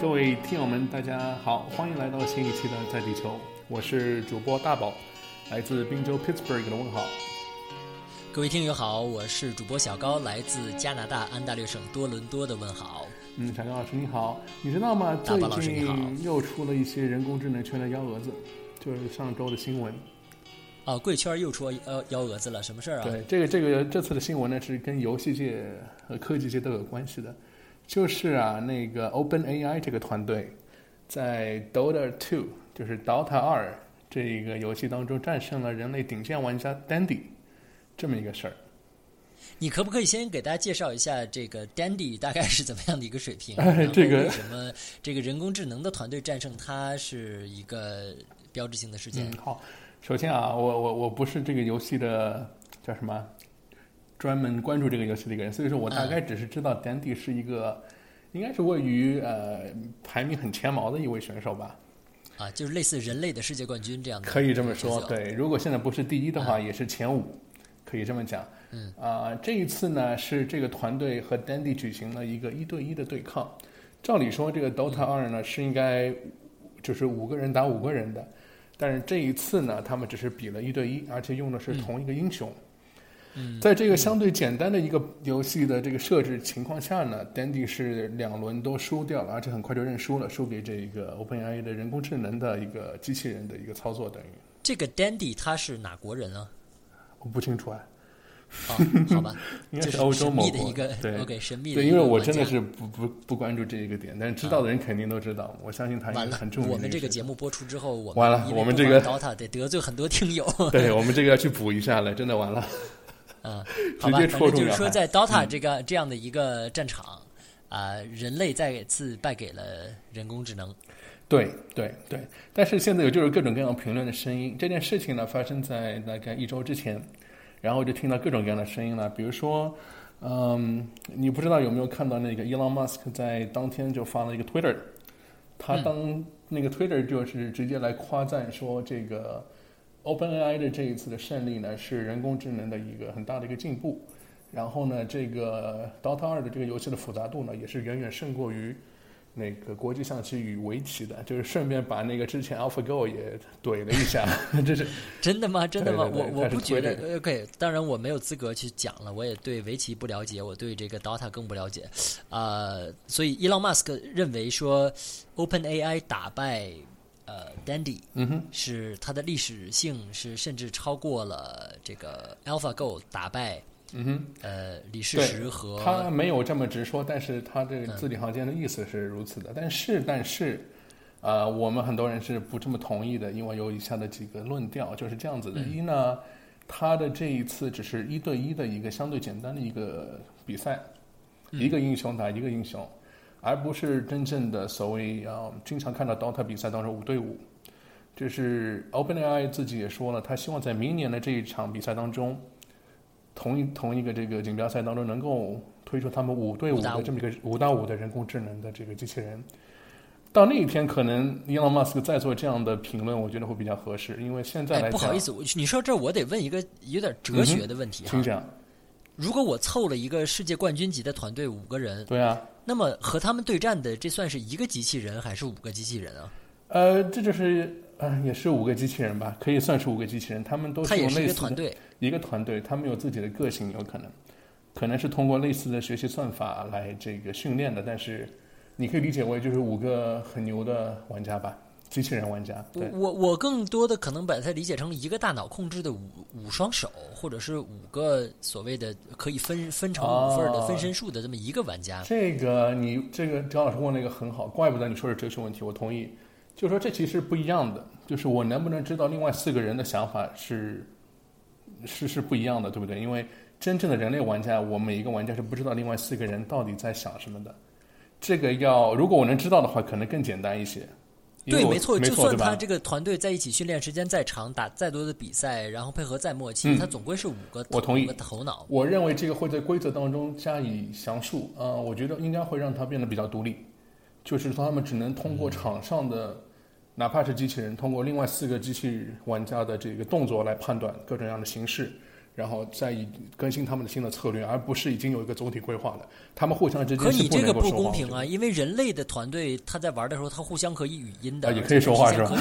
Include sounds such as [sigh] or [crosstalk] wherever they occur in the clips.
各位听友们，大家好，欢迎来到新一期的在地球，我是主播大宝，来自宾州 Pittsburgh 的问好。各位听友好，我是主播小高，来自加拿大安大略省多伦多的问好。嗯，小高老师你好，你知道吗？大宝老师你好近又出了一些人工智能圈的幺蛾子，就是上周的新闻。哦，贵圈又出幺幺蛾子了，什么事儿啊？对，这个这个这次的新闻呢是跟游戏界和科技界都有关系的，就是啊，那个 Open AI 这个团队在 Dota Two，就是 Dota 二这一个游戏当中战胜了人类顶尖玩家 Dandy 这么一个事儿。你可不可以先给大家介绍一下这个 Dandy 大概是怎么样的一个水平？哎这个为什么这个人工智能的团队战胜它是一个标志性的事件？嗯，好，首先啊，我我我不是这个游戏的叫什么，专门关注这个游戏的一个人，所以说我大概只是知道 Dandy 是一个，应该是位于呃排名很前茅的一位选手吧，啊，就是类似人类的世界冠军这样的，可以这么说。对，如果现在不是第一的话，也是前五，可以这么讲。嗯，啊、这一次呢是这个团队和 Dandy 举行了一个一对一的对抗。照理说，这个 Dota 二呢是应该就是五个人打五个人的，但是这一次呢，他们只是比了一对一，而且用的是同一个英雄。嗯，在这个相对简单的一个游戏的这个设置情况下呢，Dandy 是两轮都输掉了，而且很快就认输了，输给这个 OpenAI 的人工智能的一个机器人的一个操作，等于。这个 Dandy 他是哪国人啊？我不清楚啊，哦，好吧，[laughs] 应该是欧洲神某国秘的一个对。OK 神秘的对，因为我真的是不不不关注这一个点，但是知道的人肯定都知道，我相信他应完了该很著，名我们这个节目播出之后，我们完了我们这个 DOTA 得得罪很多听友。对 [laughs] 我们这个要去补一下了，真的完了。嗯，好吧，直接反戳中要害正就是说，在 DOTA 嗯这个、这样的一个战场，啊、人类再次败给了人工智能。对对对，但是现在有就是各种各样评论的声音。这件事情呢，发生在大概一周之前，然后就听到各种各样的声音了，比如说，嗯，你不知道有没有看到那个 Elon Musk 在当天就发了一个 Twitter，他嗯当那个 Twitter 就是直接来夸赞说这个 OpenAI 的这一次的胜利呢，是人工智能的一个很大的一个进步。然后呢，这个 Dota 二的这个游戏的复杂度呢，也是远远胜过于那个国际象棋与围棋的，就是顺便把那个之前 AlphaGo 也怼了一下，[laughs] 这是 [laughs] 真的吗？真的吗？对对对我我不觉得。OK，当然我没有资格去讲了，我也对围棋不了解，我对这个 DOTA 更不了解。啊，所以 Elon Musk 认为说，OpenAI 打败呃 Dandy 嗯哼，是它的历史性是甚至超过了这个 AlphaGo 打败嗯哼，呃李世石和他没有这么直说，但是他这个字里行间的意思是如此的。但是但是，呃，我们很多人是不这么同意的，因为有以下的几个论调就是这样子的：一呢，他的这一次只是一对一的一个相对简单的一个比赛，一个英雄打一个英雄，而不是真正的所谓啊、经常看到 DOTA 比赛当中五对五。这是 OpenAI 自己也说了，他希望在明年的这一场比赛当中，同一同一个这个锦标赛当中，能够推出他们五对五的这么一个五到五的人工智能的这个机器人。到那一天，可能 Elon Musk 再做这样的评论，我觉得会比较合适，因为现在不好意思，我你说这我得问一个有点哲学的问题哈。请讲，如果我凑了一个世界冠军级的团队五个人，对啊，那么和他们对战的这算是一个机器人还是五个机器人啊？呃，这就是呃，也是五个机器人吧，可以算是五个机器人，他们都他也是一用类似的个团队。一个团队，他们有自己的个性，有可能，可能是通过类似的学习算法来这个训练的，但是你可以理解为就是五个很牛的玩家吧，机器人玩家。我对，我我更多的可能把它理解成一个大脑控制的五五双手，或者是五个所谓的可以分分成五份儿的哦分身术的这么一个玩家。这个你这个张老师问了一个很好，怪不得你说是哲学问题，我同意。就是说这其实不一样的，就是我能不能知道另外四个人的想法是是是不一样的，对不对？因为真正的人类玩家，我每一个玩家是不知道另外四个人到底在想什么的。这个要如果我能知道的话，可能更简单一些。对，没错，就算？他这个团队在一起训练时间再长，打再多的比赛，然后配合再默契，嗯他总归是五个我同意五个头脑。我认为这个会在规则当中加以详述，呃，我觉得应该会让他变得比较独立，就是说他们只能通过场上的，哪怕是机器人，通过另外四个机器玩家的这个动作来判断各种各样的形式，然后再以更新他们的新的策略，而不是已经有一个总体规划的。他们互相之间可你这个不公平啊，因为人类的团队他在玩的时候，他互相可以语音的，啊也可以说话是吧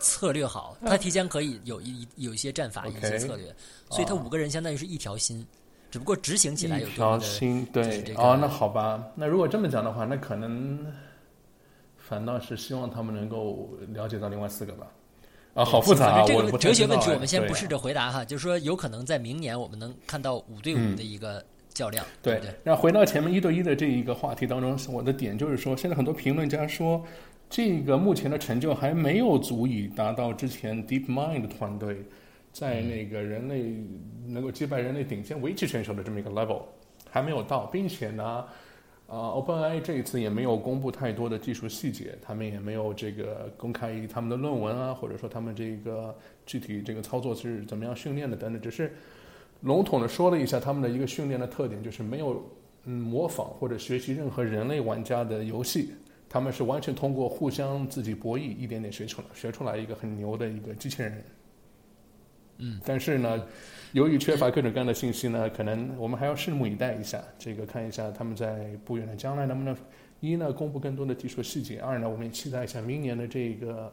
策略好，[laughs] 他提前可以有一有一些战法、一些策略，所以他五个人相当于是一条心，只不过执行起来有一条心，对哦，那好吧，那如果这么讲的话，那可能反倒是希望他们能够了解到另外四个吧。啊，好复杂啊！这个哲学问题，我们先不试着回答哈，就是说有可能在明年我们能看到五对五的一个较量，对对？那回到前面一对一的这一个话题当中，我的点就是说，现在很多评论家说，这个目前的成就还没有足以达到之前 DeepMind 团队在那个人类能够击败人类顶尖围棋选手的这么一个 level，还没有到，并且呢。啊、o p e n a i 这一次也没有公布太多的技术细节，他们也没有这个公开他们的论文啊，或者说他们这个具体这个操作是怎么样训练的等等，只是笼统的说了一下他们的一个训练的特点，就是没有嗯模仿或者学习任何人类玩家的游戏，他们是完全通过互相自己博弈一点点学出来，学出来一个很牛的一个机器人。嗯，但是呢，由于缺乏各种各样的信息呢，可能我们还要拭目以待一下，这个看一下他们在不远的将来能不能一呢公布更多的技术细节，二呢我们也期待一下明年的这个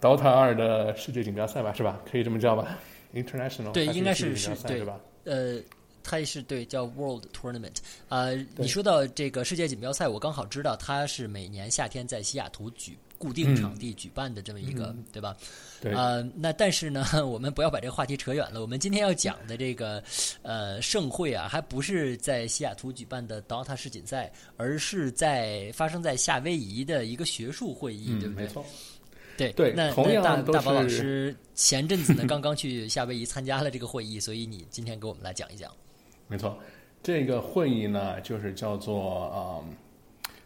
DOTA 二的世界锦标赛吧，是吧？可以这么叫吧？International 对应该是是对界锦标赛对吧？呃，它是对叫 World Tournament。呃，你说到这个世界锦标赛，我刚好知道它是每年夏天在西雅图举固定场地举办的这么一个，对吧？对，呃，那但是呢，我们不要把这个话题扯远了。我们今天要讲的这个呃盛会啊，还不是在西雅图举办的 DOTA 世锦赛，而是在发生在夏威夷的一个学术会议，嗯，对不对没？错。对对那同样那大大宝老师前阵子呢刚刚去夏威夷参加了这个会议，所以你今天给我们来讲一讲。没错，这个会议呢，就是叫做嗯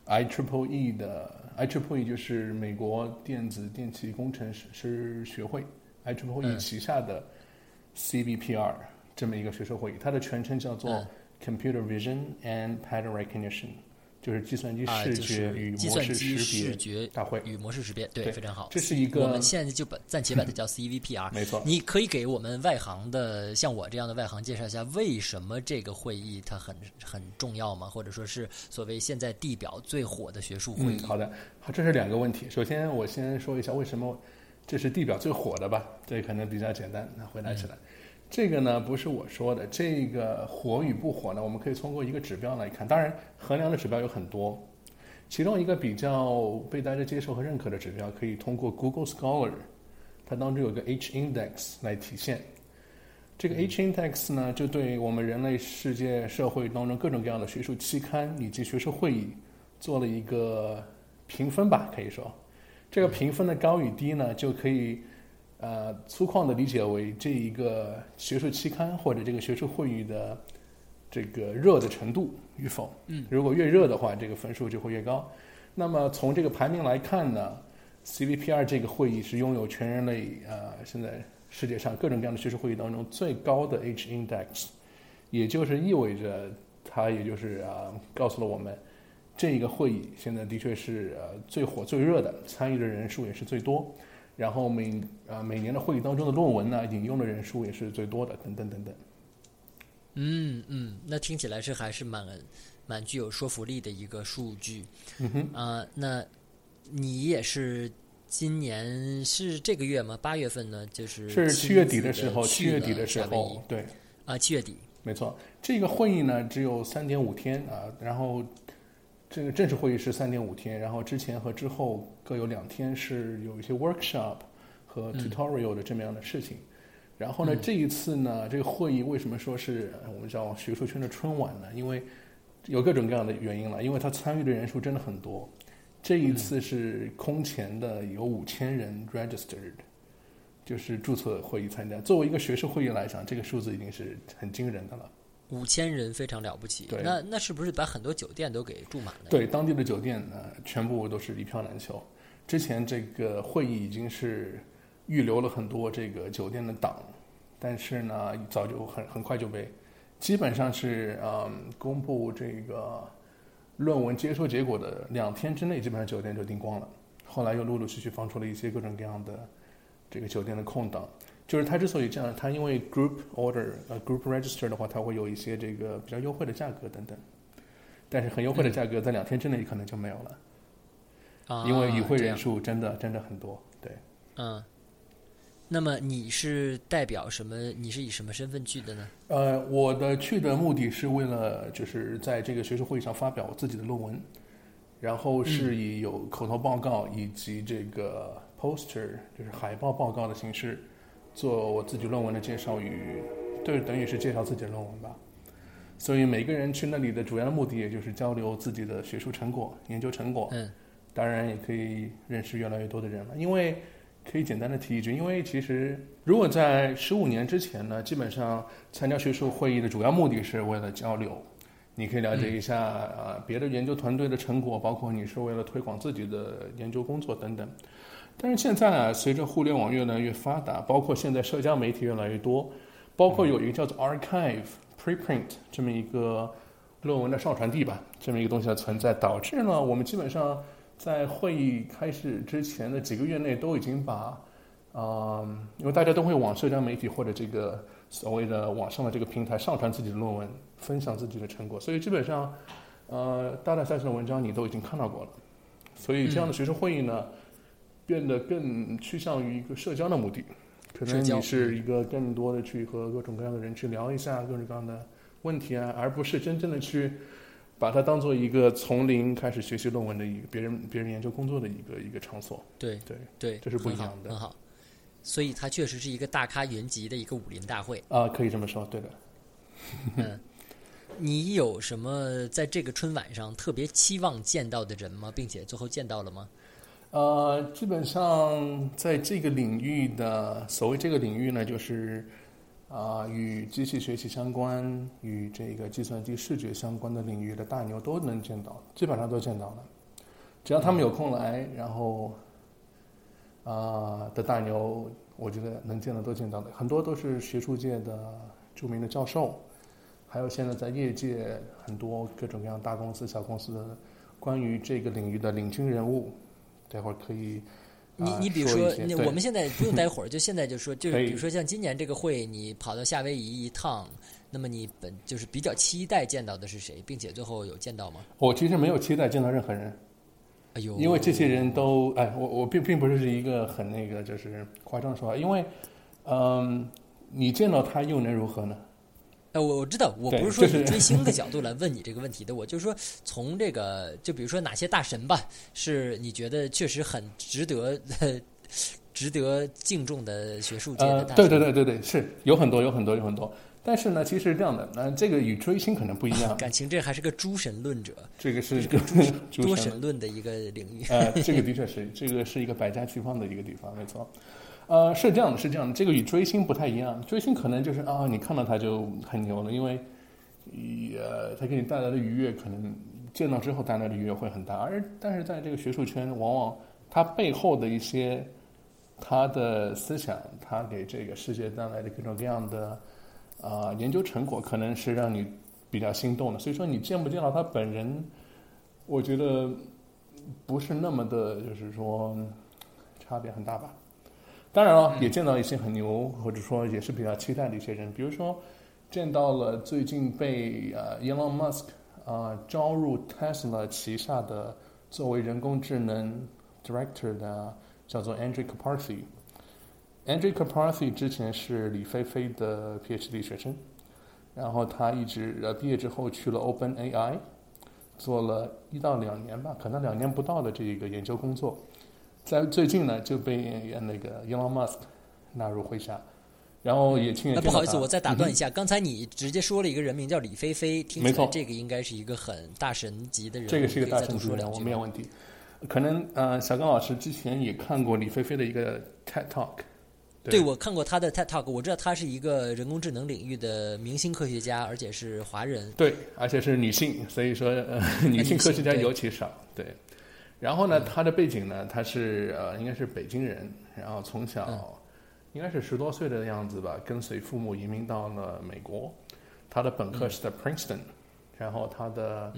I Triple E 的 I Triple E，就是美国电子电气工程师学会 I Triple E 嗯旗下的 CBPR 这么一个学术会议，它的全称叫做嗯 Computer Vision and Pattern Recognition，就是计算机啊，视觉与模式识别视觉大会。与模式识别，对，非常好。这是一个我们现在就把暂且把它叫 CVPR。[laughs] 没错，你可以给我们外行的，像我这样的外行介绍一下，为什么这个会议它很很重要吗？或者说是所谓现在地表最火的学术会嗯，议？好的，好，这是两个问题。首先，我先说一下为什么这是地表最火的吧，这可能比较简单，那回答起来。这个呢不是我说的，这个火与不火呢，我们可以通过一个指标来看。当然，衡量的指标有很多，其中一个比较被大家接受和认可的指标，可以通过 Google Scholar，它当中有个 H index 来体现。这个 H index 呢，就对我们人类世界社会当中各种各样的学术期刊以及学术会议做了一个评分吧，可以说，这个评分的高与低呢，就可以呃粗犷的理解为这一个学术期刊或者这个学术会议的这个热的程度与否。嗯，如果越热的话，这个分数就会越高。那么从这个排名来看呢，CVPR 这个会议是拥有全人类呃现在世界上各种各样的学术会议当中最高的 H index，也就是意味着它也就是啊、告诉了我们。这一个会议现在的确是呃最火最热的，参与的人数也是最多，然后每啊、每年的会议当中的论文呢，引用的人数也是最多的，等等等等。嗯嗯，那听起来是还是蛮蛮具有说服力的一个数据嗯哼，啊、那你也是今年是这个月吗？八月份呢？就是是七月底的的时候，七月底的时候，对，啊，七月底。没错，这个会议呢只有三点五天啊，然后这个正式会议是三点五天，然后之前和之后各有两天是有一些 workshop 和嗯 tutorial 的这么样的事情。然后呢，这一次呢，这个会议为什么说是呃我们叫学术圈的春晚呢？因为有各种各样的原因了，因为他参与的人数真的很多。这一次是空前的，有五千人 registered，就是注册会议参加。作为一个学术会议来讲，这个数字已经是很惊人的了。五千人非常了不起，对那那是不是把很多酒店都给住满了？，对，当地的酒店呢，全部都是一票难求。之前这个会议已经是预留了很多这个酒店的档，但是呢，早就很很快就被，基本上是嗯，公布这个论文接收结果的两天之内，基本上酒店就订光了。后来又陆陆续续放出了一些各种各样的这个酒店的空档。就是它之所以这样，它因为 group order 呃 group register 的话，它会有一些这个比较优惠的价格等等，但是很优惠的价格在两天之内可能就没有了，啊，因为与会人数真的真的很多。对，嗯。那么你是代表什么？你是以什么身份去的呢？呃，我的去的目的是为了就是在这个学术会议上发表我自己的论文，然后是以有口头报告以及这个 poster 就是海报报告的形式做我自己论文的介绍与，对，等于是介绍自己的论文吧。所以每个人去那里的主要的目的，也就是交流自己的学术成果、研究成果。嗯当然也可以认识越来越多的人了。因为可以简单的提一句，因为其实如果在十五年之前呢，基本上参加学术会议的主要目的是为了交流，你可以了解一下啊、呃别的研究团队的成果，包括你是为了推广自己的研究工作等等。但是现在啊，随着互联网越来越发达，包括现在社交媒体越来越多，包括有一个叫做 archive preprint 这么一个论文的上传地吧，这么一个东西的存在，导致呢，我们基本上在会议开始之前的几个月内都已经把，啊、因为大家都会往社交媒体或者这个所谓的网上的这个平台上传自己的论文，分享自己的成果，所以基本上，呃，大大小小的文章你都已经看到过了，所以这样的学术会议呢，变得更趋向于一个社交的目的，可能你是一个更多的去和各种各样的人去聊一下各种各样的问题啊，而不是真正的去把它当做一个从零开始学习论文的一个别人别人研究工作的一个一个场所。对对对，这是不一样的很好。所以它确实是一个大咖云集的一个武林大会。啊、可以这么说，对的。[laughs] 嗯，你有什么在这个春晚上特别期望见到的人吗？并且最后见到了吗？呃，基本上在这个领域的所谓这个领域呢，就是啊、与机器学习相关、与这个计算机视觉相关的领域的大牛都能见到，基本上都见到了。只要他们有空来，然后啊、的大牛，我觉得能见的都见到的，很多都是学术界的著名的教授，还有现在在业界很多各种各样大公司、小公司的关于这个领域的领军人物。待会儿可以，你啊你比如说，说一些对你我们现在不用待会儿，就现在就说，就是比如说像今年这个会，你跑到夏威夷一趟，那么你本就是比较期待见到的是谁，并且最后有见到吗？我其实没有期待见到任何人，哎呦，因为这些人都哎，我我并并不是一个很那个就是夸张的说法，因为嗯，你见到他又能如何呢？呃，我我知道，我不是说就是以追星的 [laughs] 角度来问你这个问题的，我就是说从这个，就比如说哪些大神吧，是你觉得确实很值得、[laughs] 值得敬重的学术界的呃，大神。对对对对对，是有很多有很多有很多，但是呢，其实是这样的，那、这个与追星可能不一样，[laughs] 感情这还是个诸神论者、这个是一个诸多神神论的一个领域。呃，这个的确是，这个是一个百家齐放的一个地方，没错。呃，是这样的，是这样的，这个与追星不太一样。追星可能就是啊，你看到他就很牛了，因为呃，他给你带来的愉悦，可能见到之后带来的愉悦会很大。而但是在这个学术圈，往往他背后的一些他的思想，他给这个世界带来的各种各样的啊、研究成果，可能是让你比较心动的。所以说，你见不见到他本人，我觉得不是那么的，就是说差别很大吧。当然了，也见到一些很牛，或者说也是比较期待的一些人，比如说见到了最近被呃 Elon Musk 啊、招入 Tesla 旗下的作为人工智能 Director 的叫做 Andrew Karpathy。Andrew Karpathy 之前是李飞飞的 PhD 学生，然后他一直呃毕业之后去了 OpenAI，做了一到两年吧，可能两年不到的这个研究工作，在最近呢就被呃那个 Elon Musk 纳入麾下，然后也亲眼那不好意思，我再打断一嗯下，刚才你直接说了一个人名叫李飞飞，听起来没错这个应该是一个很大神级的人，这个是一个大神级的人物，说两句吗。没有问题。可能呃，小刚老师之前也看过李飞飞的一个 TED Talk，对，我看过他的 TED Talk，我知道他是一个人工智能领域的明星科学家，而且是华人。对，而且是女性，所以说呃，[laughs] 女性科学家尤其少。对，然后呢，他的背景呢，他是呃，应该是北京人，然后从小、嗯应该是十多岁的样子吧，跟随父母移民到了美国。他的本科是在 Princeton，、然后他的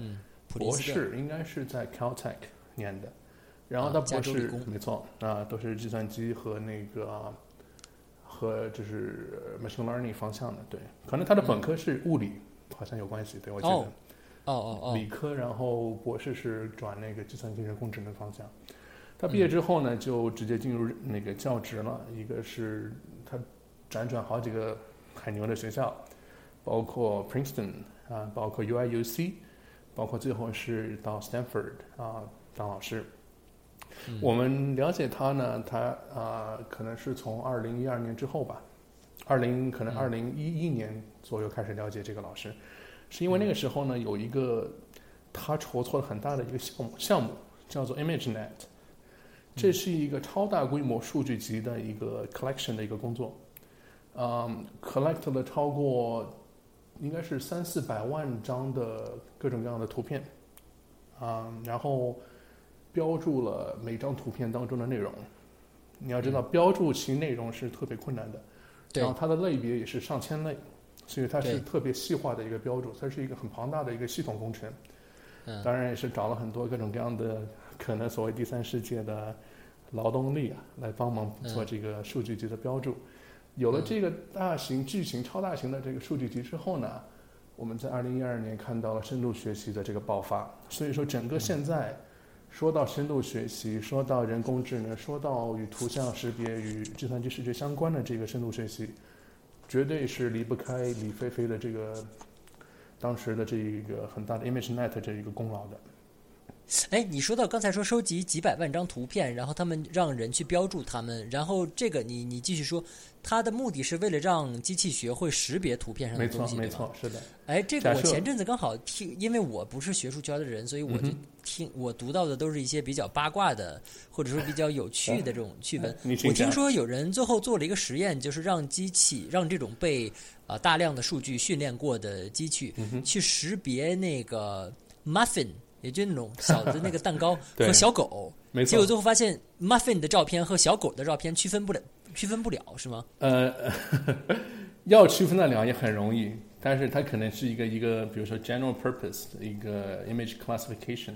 博。士应该是在 Caltech 念的，然后啊他博士、没错啊，都是计算机和那个和就是 machine learning 方向的。对，可能他的本科是物理，好像有关系。对我记得。哦哦哦哦。理科，然后博士是转那个计算机人工智能方向。他毕业之后呢，就直接进入那个教职了。一个是他辗转好几个很牛的学校，包括 Princeton 啊，包括 UIUC，包括最后是到 Stanford 啊当老师。我们了解他呢，他啊可能是从二零一二年之后吧，二零可能二零一一年左右开始了解这个老师，是因为那个时候呢有一个他筹措了很大的一个项目项目叫做 ImageNet。这是一个超大规模数据集的一个 collection 的一个工作，嗯，collect 了超过应该是三四百万张的各种各样的图片，啊，然后标注了每张图片当中的内容。你要知道，标注其内容是特别困难的，然后它的类别也是上千类，所以它是特别细化的一个标注，它是一个很庞大的一个系统工程。当然也是找了很多各种各样的。可能所谓第三世界的劳动力啊，来帮忙做这个数据集的标注。有了这个大型、巨型、超大型的这个数据集之后呢，我们在二零一二年看到了深度学习的这个爆发。所以说，整个现在说到深度学习，说到人工智能，说到与图像识别、与计算机视觉相关的这个深度学习，绝对是离不开李飞飞的这个当时的这一个很大的 ImageNet 这一个功劳的。哎，你说到刚才说收集几百万张图片，然后他们让人去标注他们，然后这个你你继续说，它的目的是为了让机器学会识别图片上的东西，没错，没错，是的。哎，这个我前阵子刚好听，因为我不是学术圈的人，所以我就听我读到的都是一些比较八卦的，或者说比较有趣的这种 [laughs] 趣闻。我听说有人最后做了一个实验，就是让机器让这种被啊大量的数据训练过的机器去识别那个 muffin。也就那种小的那个蛋糕 [laughs] 和小狗，结果最后发现 muffin 的照片和小狗的照片区分不了，区分不了是吗？呃，[laughs] 要区分得了也很容易，但是它可能是一个一个，比如说 general purpose 的一个 image classification，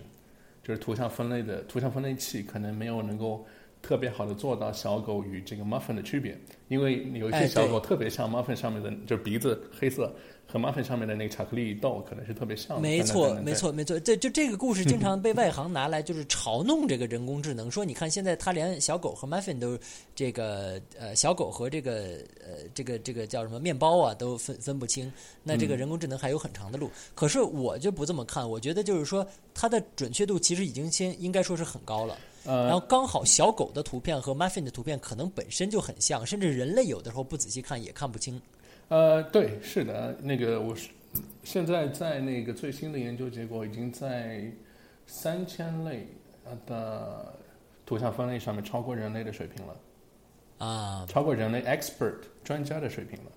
就是图像分类的图像分类器，可能没有能够特别好的做到小狗与这个 muffin 的区别，因为有一些小狗特别像 muffin 上面的，就是鼻子黑色。和 muffin 上面的那个巧克力豆可能是特别像。没错，没错，没错。这就这个故事经常被外行拿来就是嘲弄这个人工智能，说你看现在它连小狗和 muffin 都这个呃小狗和这个呃这个这个叫什么面包啊都分分不清，那这个人工智能还有很长的路。可是我就不这么看，我觉得就是说它的准确度其实已经先应该说是很高了。呃，然后刚好小狗的图片和 muffin 的图片可能本身就很像，甚至人类有的时候不仔细看也看不清。呃，对，是的，那个我是现在在那个最新的研究结果已经在三千类的图像分类上面超过人类的水平了，啊，超过人类 expert 专家的水平了，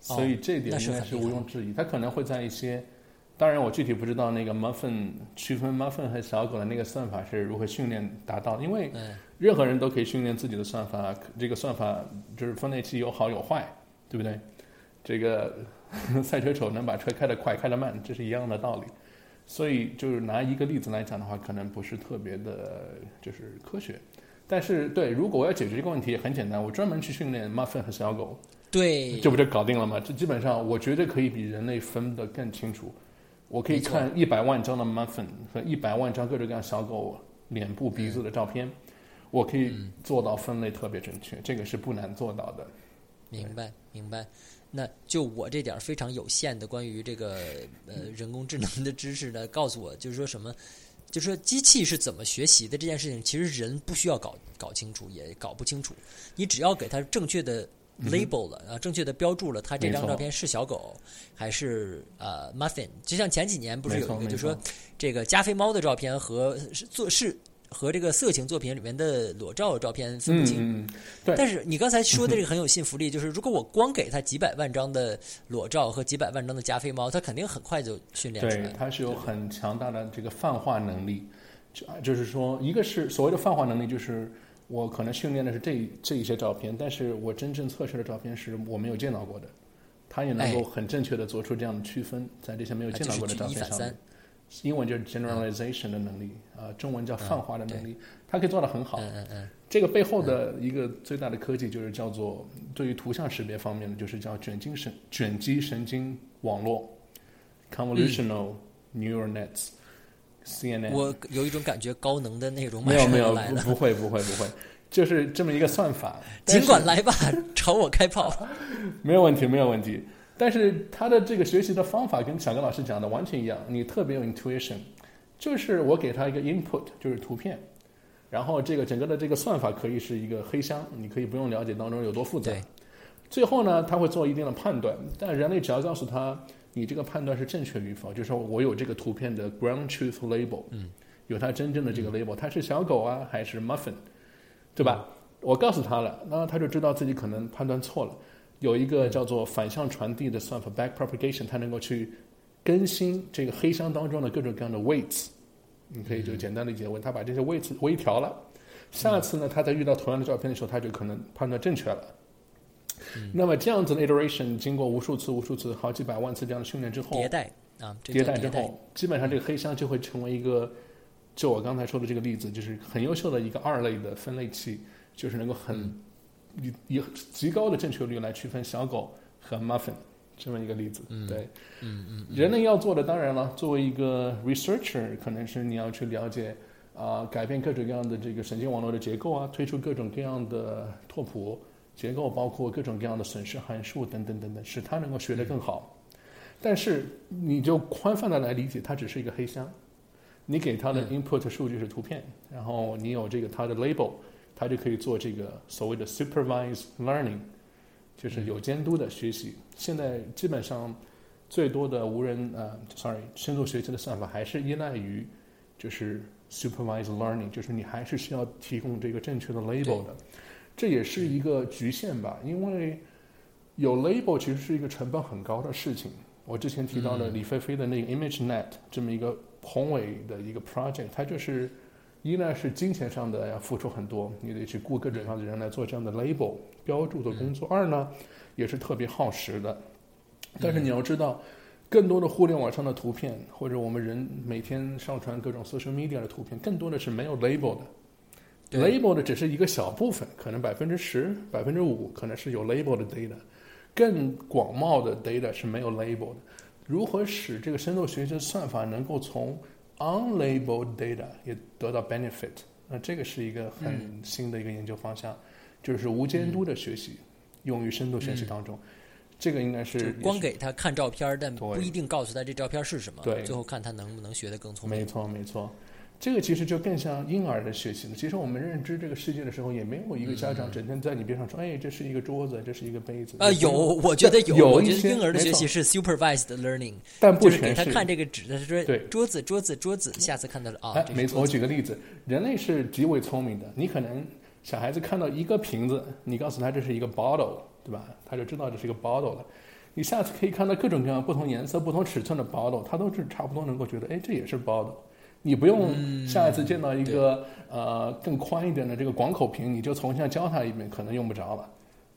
所以这点应该是毋庸置疑。它可能会在一些，当然我具体不知道那个 muffin 区分 muffin 和小狗的那个算法是如何训练达到，因为任何人都可以训练自己的算法，这个算法就是分类器有好有坏，对不对？这个 [laughs] 赛车手能把车开得快，开得慢，这是一样的道理。所以，就是拿一个例子来讲的话，可能不是特别的，就是科学。但是，对，如果我要解决这个问题，很简单，我专门去训练 muffin 和小狗，对，这不就搞定了吗？这基本上，我绝对可以比人类分得更清楚。我可以看一百万张的 muffin 和一百万张各种各样小狗脸部、鼻子的照片，我可以做到分类特别准确。这个是不难做到的。明白，明白。那就我这点非常有限的关于这个呃人工智能的知识呢，告诉我就是说什么，就是说机器是怎么学习的这件事情，其实人不需要搞搞清楚，也搞不清楚。你只要给它正确的 label 了啊，正确的标注了，它这张照片是小狗还是呃 muffin。就像前几年不是有一个，就是说这个加菲猫的照片和做是。和这个色情作品里面的裸照照片分不清，对。但是你刚才说的这个 [laughs] 很有信服力，就是如果我光给他几百万张的裸照和几百万张的加菲猫，他肯定很快就训练出来。对，它是有很强大的这个泛化能力，就就是说，一个是所谓的泛化能力，就是我可能训练的是这这一些照片，但是我真正测试的照片是我没有见到过的，它也能够很正确的做出这样的区分，在这些没有见到过的照片上面。英文就是 generalization 的能力，啊，中文叫泛化的能力，它可以做得很好。嗯嗯嗯。这个背后的一个最大的科技就是叫做对于图像识别方面的，就是叫卷积神卷积神经网络 （convolutional neural nets），CNN。我有一种感觉，高能的那种没有没有来了，不会不会不会，[laughs] 就是这么一个算法。[laughs] 尽管来吧，朝我开炮。[laughs] 没有问题，没有问题。但是他的这个学习的方法跟小刚老师讲的完全一样，你特别有 intuition，就是我给他一个 input，就是图片，然后这个整个的这个算法可以是一个黑箱，你可以不用了解当中有多复杂。最后呢，他会做一定的判断，但人类只要告诉他你这个判断是正确与否，就是说我有这个图片的 ground truth label，嗯，有它真正的这个 label，它是小狗啊还是 muffin，对吧？我告诉他了，那他就知道自己可能判断错了。有一个叫做反向传递的算法 （back propagation），它能够去更新这个黑箱当中的各种各样的 weights。你可以就简单理解为，他把这些 weights 微调了。下次呢，他在遇到同样的照片的时候，他就可能判断正确了。那么这样子的 iteration 经过无数次、无数次、好几百万次这样的训练之后，迭代啊，迭代之后，基本上这个黑箱就会成为一个，就我刚才说的这个例子，就是很优秀的一个二类的分类器，就是能够很。以以极高的正确率来区分小狗和 muffin 这么一个例子，对，嗯嗯，人类要做的当然了，作为一个 researcher，可能是你要去了解啊，改变各种各样的这个神经网络的结构啊，推出各种各样的拓扑结构，包括各种各样的损失函数等等等等，使它能够学得更好。但是你就宽泛的来理解，它只是一个黑箱，你给它的 input 数据是图片，然后你有这个它的 label。它就可以做这个所谓的 supervised learning，就是有监督的学习。现在基本上最多的无人呃，sorry，深度学习的算法还是依赖于就是 supervised learning，就是你还是需要提供这个正确的 label 的。这也是一个局限吧，因为有 label 其实是一个成本很高的事情。我之前提到的李飞飞的那个 ImageNet 这么一个宏伟的一个 project，它就是。一呢是金钱上的要付出很多，你得去雇各种各样的人来做这样的 label 标注的工作。二呢，也是特别耗时的。但是你要知道，更多的互联网上的图片，或者我们人每天上传各种 social media 的图片，更多的是没有 label 的。Label 的只是一个小部分，可能百分之十、百分之五可能是有 label 的 data，更广袤的 data 是没有 label 的。如何使这个深度学习算法能够从 unlabeled data 也得到 benefit，那这个是一个很新的一个研究方向，就是无监督的学习，用于深度学习当中，这个应该是光给他看照片，但不一定告诉他这照片是什么，对，最后看他能不能学得更聪明。没错，没错。这个其实就更像婴儿的学习了。其实我们认知这个世界的时候，也没有一个家长整天在你边上说：“哎，这是一个桌子，这是一个杯子。”啊，有，我觉得有。有一些婴儿的学习是 supervised learning，但不全是。给他看这个纸，他说：“对，桌子，桌子，桌子。”下次看到了啊，没错。我举个例子，人类是极为聪明的。你可能小孩子看到一个瓶子，你告诉他这是一个 bottle，对吧？他就知道这是一个 bottle 了。你下次可以看到各种各样不同颜色、不同尺寸的 bottle，他都是差不多能够觉得：“哎，这也是 bottle。”你不用下一次见到一个呃更宽一点的这个广口瓶，你就重新教他一遍，可能用不着了。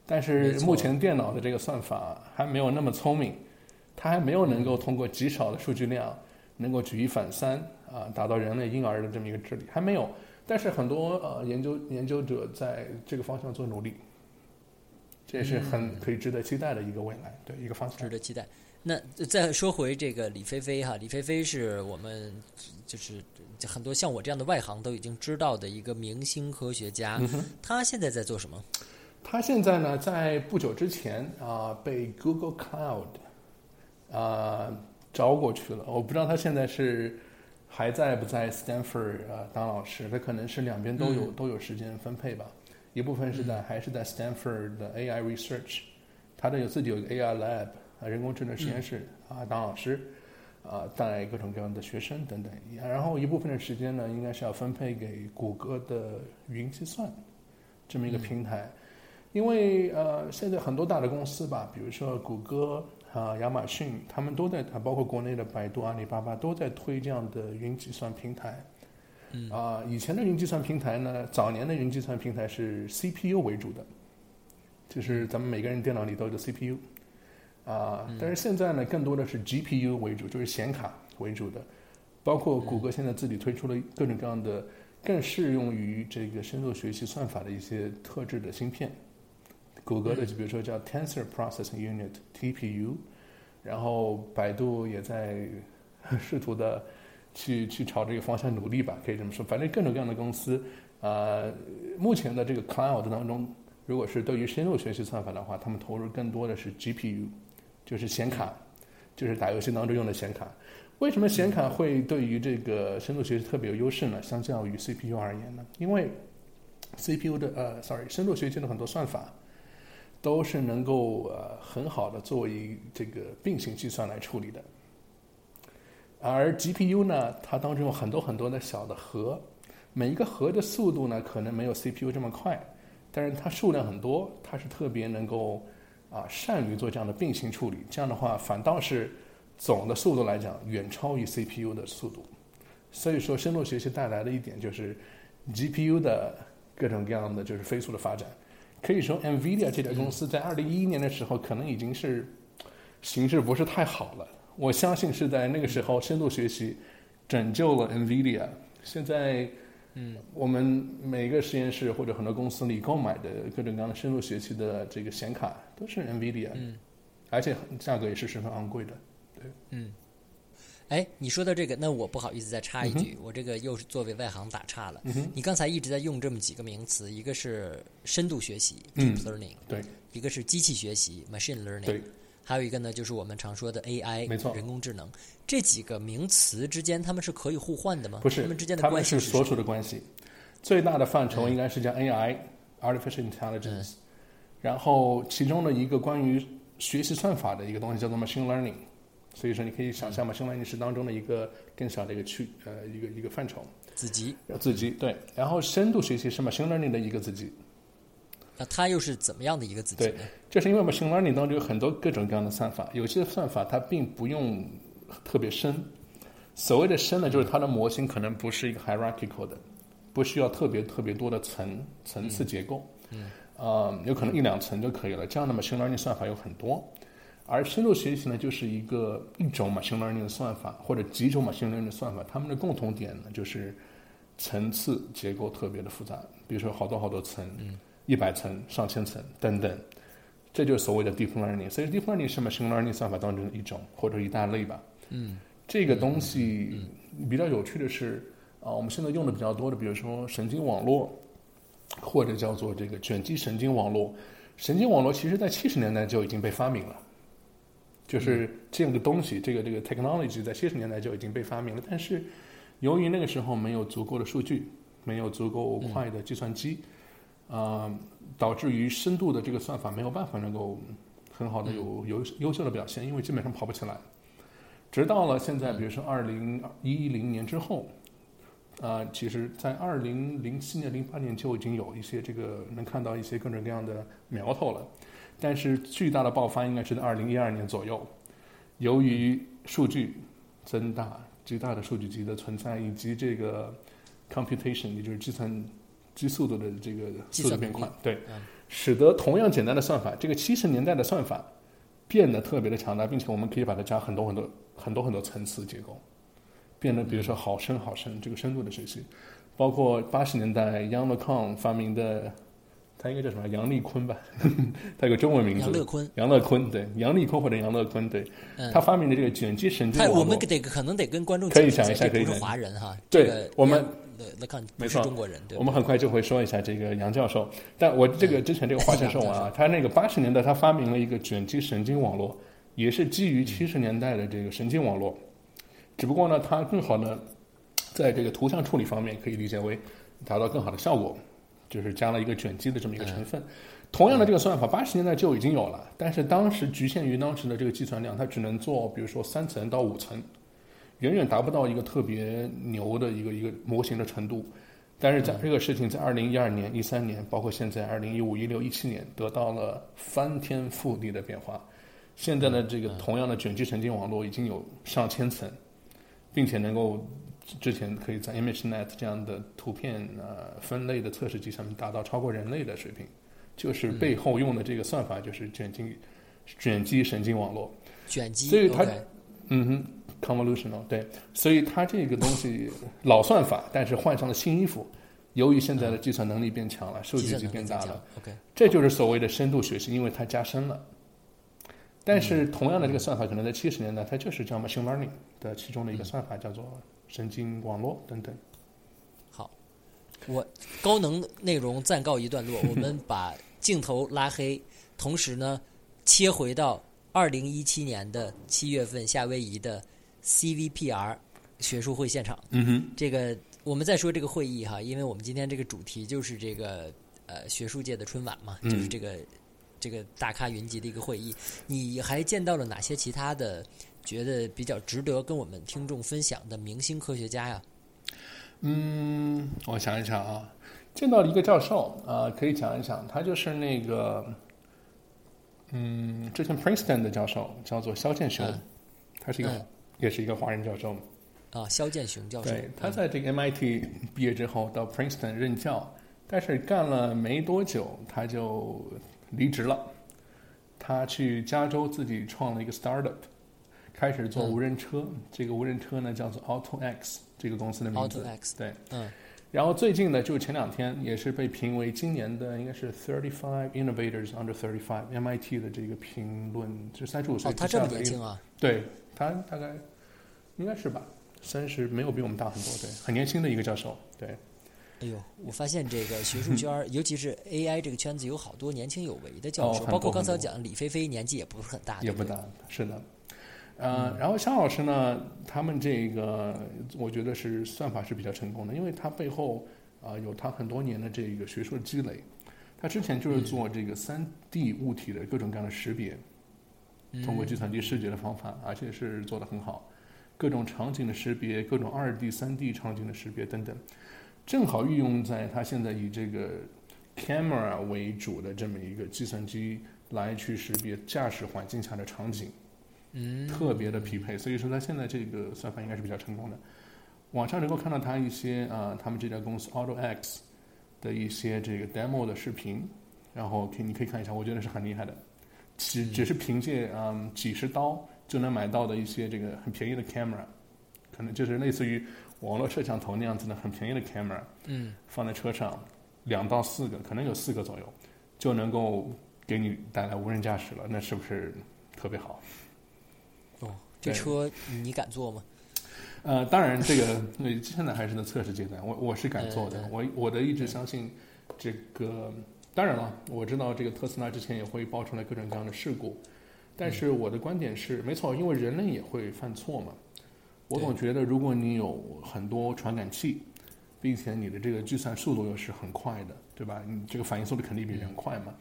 但是目前电脑的这个算法还没有那么聪明，它还没有能够通过极少的数据量能够举一反三啊，达到人类婴儿的这么一个智力，还没有。但是很多呃研究研究者在这个方向做努力，这也是很可以值得期待的一个未来，对一个方向。值得期待。那再说回这个李飞飞哈，李飞飞是我们就是很多像我这样的外行都已经知道的一个明星科学家。他现在在做什么？他现在呢，在不久之前啊，被 Google Cloud 啊招过去了。我不知道他现在是还在不在 Stanford 啊当老师？他可能是两边都有都有时间分配吧。一部分是在还是在 Stanford 的 AI Research，他的有自己有一个 AI Lab。啊，人工智能实验室啊，当老师，啊，带各种各样的学生等等。然后一部分的时间呢，应该是要分配给谷歌的云计算这么一个平台，因为呃，现在很多大的公司吧，比如说谷歌啊、亚马逊，他们都在，包括国内的百度、阿里巴巴都在推这样的云计算平台。啊，以前的云计算平台呢，早年的云计算平台是 CPU 为主的，就是咱们每个人电脑里都有 CPU。啊，但是现在呢，更多的是 GPU 为主，就是显卡为主的，包括谷歌现在自己推出了各种各样的更适用于这个深度学习算法的一些特制的芯片。谷歌的，就比如说叫 Tensor Processing Unit (TPU)，然后百度也在 [laughs] 试图的去去朝这个方向努力吧，可以这么说。反正各种各样的公司，呃，目前的这个 Cloud 当中，如果是对于深度学习算法的话，他们投入更多的是 GPU，就是显卡，就是打游戏当中用的显卡。为什么显卡会对于这个深度学习特别有优势呢？相较于 CPU 而言呢？因为 CPU 的呃，sorry，深度学习的很多算法。都是能够呃很好的作为这个并行计算来处理的，而 GPU 呢，它当中有很多很多的小的核，每一个核的速度呢可能没有 CPU 这么快，但是它数量很多，它是特别能够啊善于做这样的并行处理，这样的话反倒是总的速度来讲远超于 CPU 的速度，所以说深度学习带来的一点就是 GPU 的各种各样的就是飞速的发展。可以说，NVIDIA 这家公司在二零一一年的时候，可能已经是形势不是太好了。我相信是在那个时候，深度学习拯救了 NVIDIA。现在，嗯，我们每个实验室或者很多公司里购买的各种各样的深度学习的这个显卡都是 NVIDIA，嗯，而且价格也是十分昂贵的，对，嗯。哎，你说到这个，那我不好意思再插一句，我这个又是作为外行打岔了。你刚才一直在用这么几个名词，一个是深度学习 （deep learning），对；一个是机器学习 （machine learning），对；还有一个呢，就是我们常说的 AI，没错，人工智能。这几个名词之间，他们是可以互换的吗？不是，他们之间的关系是所属的关系。最大的范畴应该是叫 AI（artificial intelligence），然后其中的一个关于学习算法的一个东西叫做 machine learning。所以说，你可以想象 machine learning 是当中的一个更小的一个区，呃，一个一个范畴。子集。子集对，然后深度学习是 machine learning 的一个子集。那它又是怎么样的一个子集呢？对，就是因为我们 machine learning 当中有很多各种各样的算法，有些算法它并不用特别深。所谓的深呢，就是它的模型可能不是一个 hierarchical 的，不需要特别特别多的层层次结构。嗯。啊，有可能一两层就可以了。这样的 machine learning 算法有很多。而深度学习呢，就是一个一种 machine learning 的算法，或者几种 machine learning 的算法，它们的共同点呢，就是层次结构特别的复杂，比如说好多好多层，一百层、上千层等等，这就是所谓的 deep learning。所以 deep learning 是 machine learning 算法当中的一种或者一大类吧。嗯，这个东西比较有趣的是，啊，我们现在用的比较多的，比如说神经网络，或者叫做这个卷积神经网络。神经网络其实在七十年代就已经被发明了。就是这样的东西，这个这个 technology 在七十年代就已经被发明了，但是由于那个时候没有足够的数据，没有足够快的计算机，啊，导致于深度的这个算法没有办法能够很好的有有优秀的表现，因为基本上跑不起来。直到了现在，比如说二零一零年之后，啊，其实在二零零七年、零八年就已经有一些这个能看到一些各种各样的苗头了。但是巨大的爆发应该是在二零一二年左右，由于数据增大、巨大的数据集的存在，以及这个 computation，也就是计算机速度的这个速度变快，对，使得同样简单的算法，这个七十年代的算法变得特别的强大，并且我们可以把它加很多很多很多很多层次结构，变得比如说好深好深这个深度的学习，包括八十年代 Young LeCun 发明的。他应该叫什么？杨立坤吧，[laughs] 他有个中文名字。杨乐坤。杨乐坤，对，杨立坤或者杨乐坤，对。他发明的这个卷积神经网络。我们得可能得跟观众可以讲一下，可以。不是华人哈。对，我们。乐康没错，中国人。对我们很快就会说一下这个杨教授。但我这个之前这个话先说完啊，他那个八十年代他发明了一个卷积神经网络，也是基于七十年代的这个神经网络，只不过呢，它更好的在这个图像处理方面可以理解为达到更好的效果。就是加了一个卷积的这么一个成分，同样的这个算法，八十年代就已经有了，但是当时局限于当时的这个计算量，它只能做，比如说三层到五层，远远达不到一个特别牛的一个一个模型的程度。但是在这个事情在二零一二年、一三年，包括现在二零一五、一六、一七年，得到了翻天覆地的变化。现在的这个同样的卷积神经网络已经有上千层，并且能够。之前可以在 ImageNet 这样的图片呃分类的测试机上面达到超过人类的水平，就是背后用的这个算法就是卷积卷积神经网络，卷积，所以它嗯哼 convolutional 对，所以它这个东西老算法，但是换上了新衣服。由于现在的计算能力变强了，数据集变大了，OK，这就是所谓的深度学习，因为它加深了。但是同样的这个算法，可能在七十年代，它就是叫 machine learning 的其中的一个算法，叫做神经网络等等。好，我高能内容暂告一段落，我们 [laughs] 把镜头拉黑，同时呢，切回到二零一七年的七月份夏威夷的 CVPR 学术会现场。嗯哼，这个。我们再说这个会议哈，因为我们今天这个主题就是这个呃学术界的春晚嘛，就是这个这个大咖云集的一个会议。你还见到了哪些其他的觉得比较值得跟我们听众分享的明星科学家呀？嗯，我想一想啊，见到了一个教授啊，可以讲一讲，他就是那个嗯，之前 Princeton 的教授，叫做肖建雄，他是一个也是一个华人教授。啊，肖建雄教授，对他在这个 MIT 毕业之后到 Princeton 任教，但是干了没多久他就离职了。他去加州自己创了一个 startup，开始做无人车。这个无人车呢叫做 AutoX，这个公司的名字。AutoX，对，嗯。然后最近呢，就前两天也是被评为今年的应该是 Thirty Five Innovators Under Thirty Five MIT 的这个评论，就三十五岁。哦，他这么年轻啊？对他大概应该是吧。三十没有比我们大很多，对，很年轻的一个教授，对。哎呦，我发现这个学术圈，尤其是 [laughs] AI 这个圈子，有好多年轻有为的教授，包括刚才讲李飞飞，年纪也不是很大，也不大，是的。呃，然后肖老师呢，他们这个我觉得是算法是比较成功的，因为他背后啊有他很多年的这个学术积累。他之前就是做这个三 D 物体的各种各样的识别，通过计算机视觉的方法，而且是做的很好。各种场景的识别，各种二 D、三 D 场景的识别等等，正好运用在它现在以这个 camera 为主的这么一个计算机来去识别驾驶环境下的场景，嗯，特别的匹配。所以说，它现在这个算法应该是比较成功的。网上能够看到它一些啊，他们这家公司 AutoX 的一些这个 demo 的视频，然后可以你可以看一下，我觉得是很厉害的。只只是凭借嗯几十刀。就能买到的一些这个很便宜的 camera，可能就是类似于网络摄像头那样子的很便宜的 camera，嗯，放在车上，两到四个，可能有四个左右，就能够给你带来无人驾驶了，那是不是特别好？哦，这车你敢坐吗？呃，当然，这个现在还是在测试阶段，我我是敢坐的，我我的一直相信这个。当然了，我知道这个特斯拉之前也会爆出来各种各样的事故。但是我的观点是，没错，因为人类也会犯错嘛。我总觉得，如果你有很多传感器，并且你的这个计算速度又是很快的，对吧？你这个反应速度肯定比人快嘛。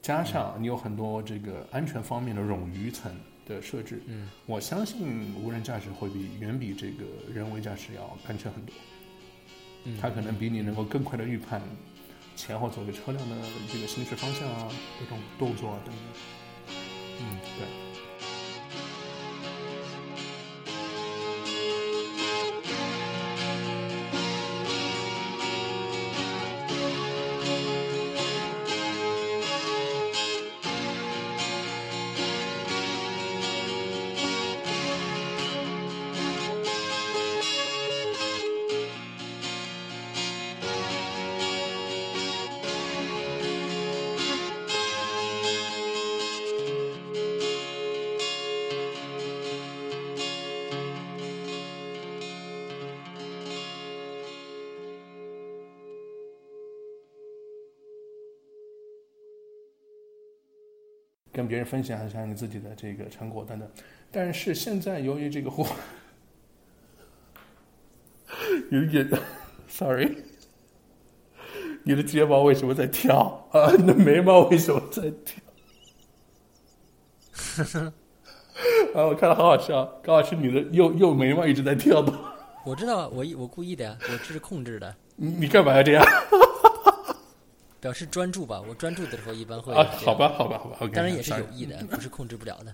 加上你有很多这个安全方面的冗余层的设置，嗯，我相信无人驾驶会比远比这个人为驾驶要安全很多。嗯，它可能比你能够更快的预判前后左右车辆的这个行驶方向啊，各种动作啊等等。嗯，对。跟别人分享一下你自己的这个成果等等，但是现在由于这个货有点，sorry，你的睫毛为什么在跳啊？你的眉毛为什么在跳？[laughs] 啊，我看了好好笑，刚好是，你的右右眉毛一直在跳动。我知道，我我故意的呀，我这是控制的。你你干嘛要这样？表示专注吧，我专注的时候一般会。啊，好吧，好吧，好吧，当然也是有意的，不是控制不了的。